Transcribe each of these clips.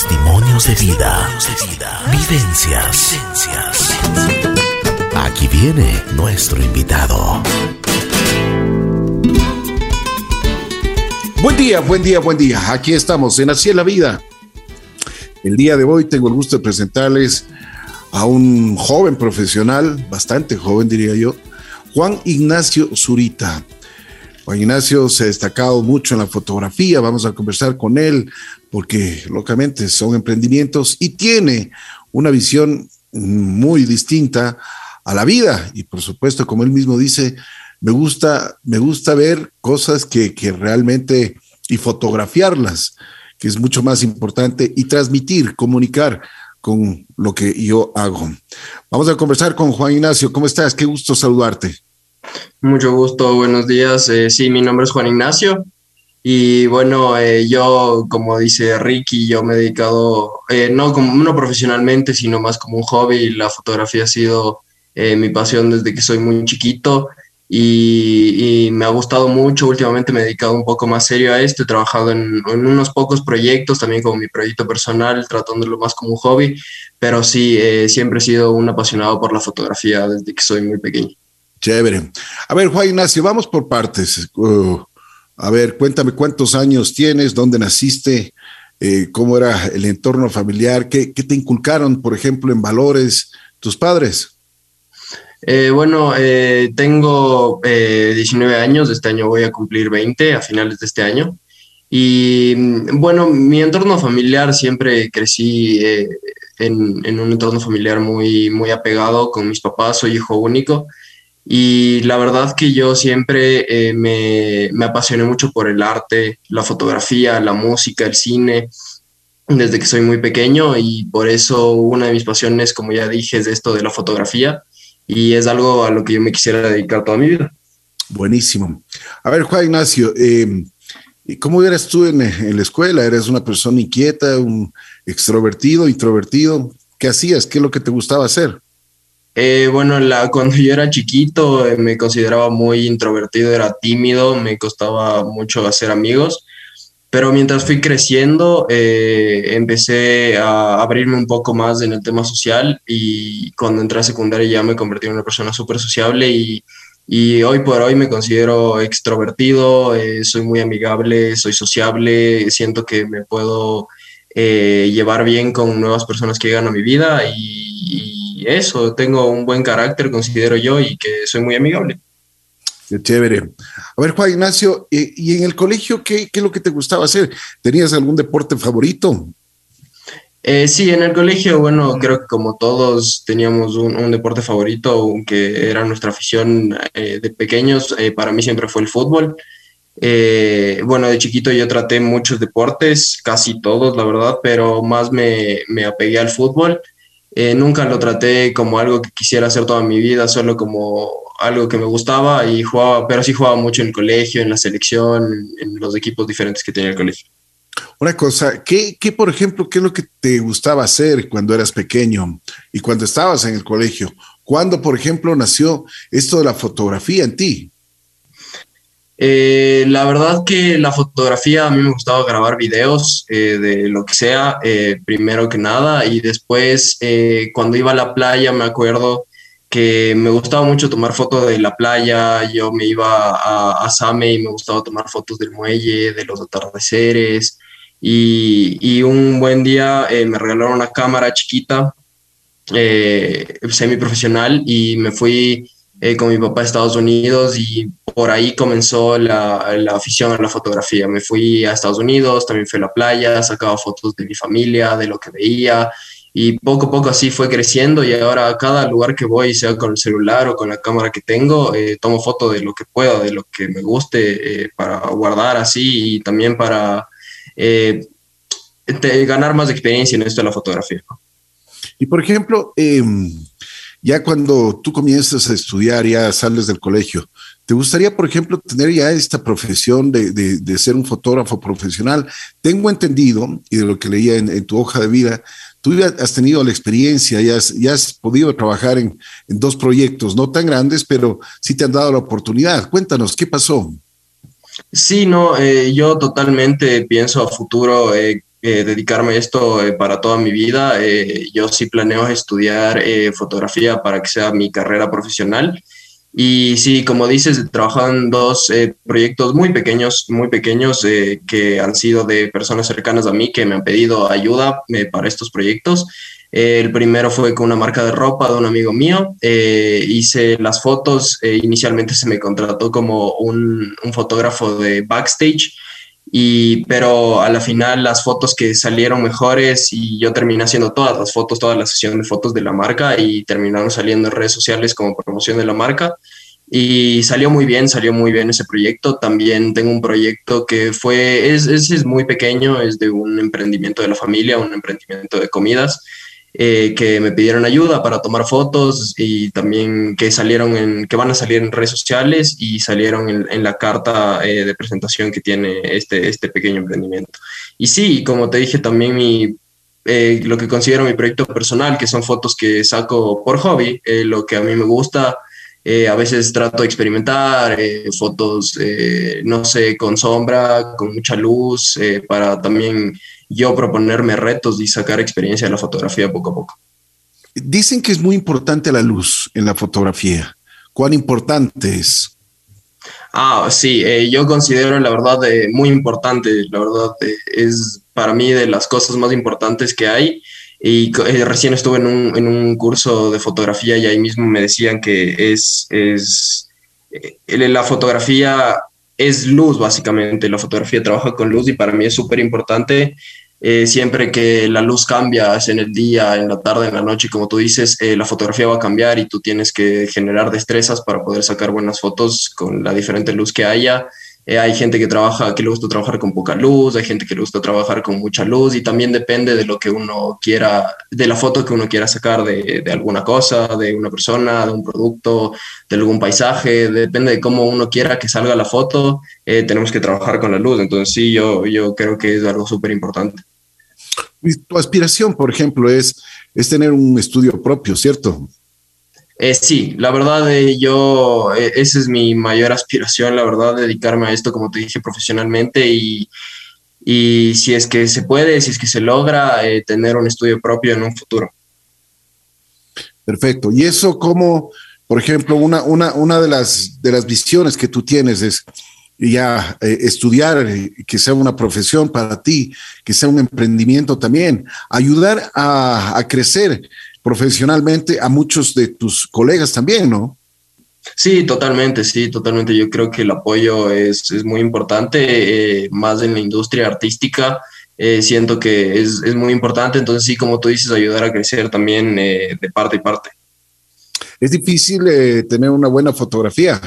Testimonios de vida. Vivencias. Aquí viene nuestro invitado. Buen día, buen día, buen día. Aquí estamos en Así es la Vida. El día de hoy tengo el gusto de presentarles a un joven profesional, bastante joven diría yo, Juan Ignacio Zurita. Juan Ignacio se ha destacado mucho en la fotografía, vamos a conversar con él porque locamente son emprendimientos y tiene una visión muy distinta a la vida y por supuesto, como él mismo dice, me gusta, me gusta ver cosas que, que realmente y fotografiarlas, que es mucho más importante, y transmitir, comunicar con lo que yo hago. Vamos a conversar con Juan Ignacio. ¿Cómo estás? Qué gusto saludarte. Mucho gusto, buenos días. Eh, sí, mi nombre es Juan Ignacio. Y bueno, eh, yo, como dice Ricky, yo me he dedicado, eh, no, como, no profesionalmente, sino más como un hobby. La fotografía ha sido mi pasión desde que soy muy chiquito y, me ha gustado mucho. Últimamente me he dedicado un poco más serio a esto. He trabajado en, en, unos pocos proyectos, también como mi proyecto personal, tratándolo más como un hobby. Pero sí, siempre he sido un apasionado por la fotografía desde que soy muy pequeño. Chévere. A ver, Juan Ignacio, vamos por partes. Uh, a ver, cuéntame cuántos años tienes, dónde naciste, eh, cómo era el entorno familiar, ¿Qué, te inculcaron, por ejemplo, en valores tus padres. Eh, bueno, eh, tengo 19 años, este año voy a cumplir 20 a finales de este año. Y mm, bueno, mi entorno familiar siempre crecí en, en, un entorno familiar muy, muy apegado con mis papás, soy hijo único. Y la verdad que yo siempre eh, me, me, apasioné mucho por el arte, la fotografía, la música, el cine, desde que soy muy pequeño y por eso una de mis pasiones, como ya dije, es esto de la fotografía y es algo a lo que yo me quisiera dedicar toda mi vida. Buenísimo. A ver, Juan Ignacio, eh, ¿cómo eras tú en, en, la escuela? ¿Eres una persona inquieta, un extrovertido, introvertido? ¿Qué hacías? ¿Qué es lo que te gustaba hacer? Eh, bueno, la, cuando yo era chiquito eh, me consideraba muy introvertido, era tímido, me costaba mucho hacer amigos, pero mientras fui creciendo eh, empecé a abrirme un poco más en el tema social y cuando entré a secundaria ya me convertí en una persona súper sociable y, y, hoy por hoy me considero extrovertido, soy muy amigable, soy sociable, siento que me puedo llevar bien con nuevas personas que llegan a mi vida y eso, tengo un buen carácter, considero yo, y que soy muy amigable. Qué chévere. A ver, Juan Ignacio, ¿y en el colegio qué, qué es lo que te gustaba hacer? ¿Tenías algún deporte favorito? Eh, sí, en el colegio, bueno, creo que como todos teníamos un, deporte favorito, aunque era nuestra afición eh, de pequeños, eh, para mí siempre fue el fútbol. bueno, de chiquito yo traté muchos deportes, casi todos, la verdad, pero más me, me apegué al fútbol. Eh, nunca lo traté como algo que quisiera hacer toda mi vida, solo como algo que me gustaba y jugaba, pero sí jugaba mucho en el colegio, en la selección, en los equipos diferentes que tenía el colegio. Una cosa, ¿qué, ¿qué, por ejemplo, qué es lo que te gustaba hacer cuando eras pequeño y cuando estabas en el colegio? ¿Cuándo, por ejemplo, nació esto de la fotografía en ti? Eh, la verdad que la fotografía a mí me gustaba grabar videos eh, de lo que sea, eh, primero que nada, y después cuando iba a la playa me acuerdo que me gustaba mucho tomar fotos de la playa, yo me iba a, a Same y me gustaba tomar fotos del muelle, de los atardeceres, y, y un buen día me regalaron una cámara chiquita, semi profesional, y me fui eh, con mi papá a Estados Unidos y por ahí comenzó la, la, afición a la fotografía. Me fui a Estados Unidos, también fui a la playa, sacaba fotos de mi familia, de lo que veía y poco a poco así fue creciendo y ahora a cada lugar que voy, sea con el celular o con la cámara que tengo, eh, tomo foto de lo que puedo, de lo que me guste eh, para guardar así y también para ganar más experiencia en esto de la fotografía. Y por ejemplo, eh, ya cuando tú comienzas a estudiar, ya sales del colegio, ¿te gustaría, por ejemplo, tener ya esta profesión de, de, ser un fotógrafo profesional? Tengo entendido, y de lo que leía en, tu hoja de vida, tú has tenido la experiencia, ya has, ya has podido trabajar en, en, dos proyectos, no tan grandes, pero sí te han dado la oportunidad. Cuéntanos, ¿qué pasó? Sí, no, eh, yo totalmente pienso a futuro eh, dedicarme a esto para toda mi vida. yo sí planeo estudiar fotografía para que sea mi carrera profesional. Y sí, como dices, en dos proyectos muy pequeños, muy pequeños, que han sido de personas cercanas a mí que me han pedido ayuda para estos proyectos el primero fue con una marca de ropa de un amigo mío. Eh, hice las fotos. Eh, inicialmente se me contrató como un, fotógrafo de backstage, y, pero a la final las fotos que salieron mejores y yo terminé haciendo todas las fotos, toda la sesión de fotos de la marca y terminaron saliendo en redes sociales como promoción de la marca. Y salió muy bien, salió muy bien ese proyecto. También tengo un proyecto que fue, es, es muy pequeño, es de un emprendimiento de la familia, un emprendimiento de comidas eh, que me pidieron ayuda para tomar fotos y también que salieron en, que van a salir en redes sociales y salieron en, la carta eh, de presentación que tiene este, este pequeño emprendimiento. Y sí, como te dije, también mi, eh, lo que considero mi proyecto personal, que son fotos que saco por hobby, lo que a mí me gusta. A veces trato de experimentar fotos, no sé, con sombra, con mucha luz, para también yo proponerme retos y sacar experiencia de la fotografía poco a poco. Dicen que es muy importante la luz en la fotografía. ¿Cuán importante es? Ah, sí, eh, yo considero la verdad eh, muy importante, la verdad eh, es para mí de las cosas más importantes que hay y recién estuve en un, en un, curso de fotografía y ahí mismo me decían que es, es la fotografía es luz básicamente, la fotografía trabaja con luz y para mí es súper importante. Eh, siempre que la luz cambia, en el día, en la tarde, en la noche, como tú dices, eh, la fotografía va a cambiar y tú tienes que generar destrezas para poder sacar buenas fotos con la diferente luz que haya. Eh, hay gente que trabaja, que le gusta trabajar con poca luz, hay gente que le gusta trabajar con mucha luz y también depende de lo que uno quiera, de la foto que uno quiera sacar de, de alguna cosa, de una persona, de un producto, de algún paisaje, depende de cómo uno quiera que salga la foto, eh, tenemos que trabajar con la luz. Entonces sí, yo, yo creo que es algo súper importante. Tu aspiración, por ejemplo, es, es tener un estudio propio, ¿cierto? Eh, sí, la verdad, eh, yo, eh, esa es mi mayor aspiración, la verdad, dedicarme a esto, como te dije, profesionalmente y, y si es que se puede, si es que se logra, tener un estudio propio en un futuro. Perfecto. Y eso como, por ejemplo, una, una, una de, las, de las visiones que tú tienes es ya estudiar, que sea una profesión para ti, que sea un emprendimiento también, ayudar a, a crecer profesionalmente a muchos de tus colegas también, ¿no? Sí, totalmente, sí, totalmente. Yo creo que el apoyo es, es muy importante, eh, más en la industria artística. Eh, siento que es, es, muy importante, entonces sí, como tú dices, ayudar a crecer también eh, de parte y parte. ¿Es difícil tener una buena fotografía?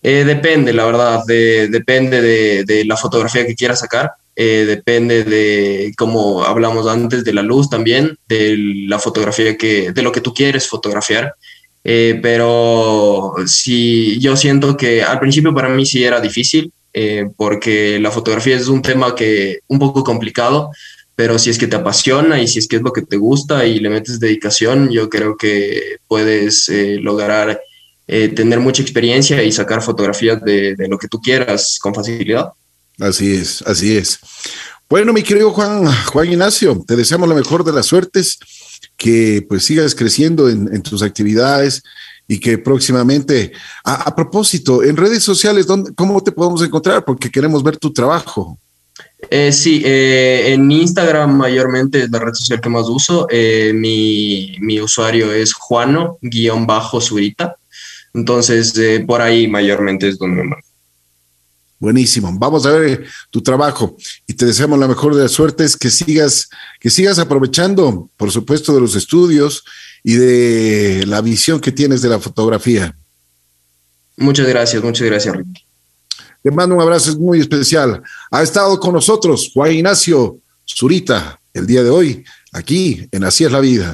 depende, la verdad, depende de, de, la fotografía que quieras sacar. Eh, depende de, como hablamos antes, de la luz también, de la fotografía que, de lo que tú quieres fotografiar. Eh, pero sí, yo siento que al principio para mí sí era difícil, eh, porque la fotografía es un tema que un poco complicado, pero si es que te apasiona y si es que es lo que te gusta y le metes dedicación, yo creo que puedes lograr tener mucha experiencia y sacar fotografías de, de lo que tú quieras con facilidad. Así es, así es. Bueno, mi querido Juan, Juan Ignacio, te deseamos la mejor de las suertes, que pues sigas creciendo en, tus actividades y que próximamente, a, propósito, en redes sociales, ¿dónde, ¿cómo te podemos encontrar? Porque queremos ver tu trabajo. Eh, sí, eh, en Instagram mayormente es la red social que más uso. Eh, mi, mi, usuario es juano-zurita. Entonces, por ahí mayormente es donde me Buenísimo. Vamos a ver tu trabajo y te deseamos la mejor de las suertes, que sigas, que sigas aprovechando, por supuesto, de los estudios y de la visión que tienes de la fotografía. Muchas gracias, muchas gracias, Ricky. Te mando un abrazo muy especial. Ha estado con nosotros Juan Ignacio Zurita el día de hoy, aquí en Así es la vida.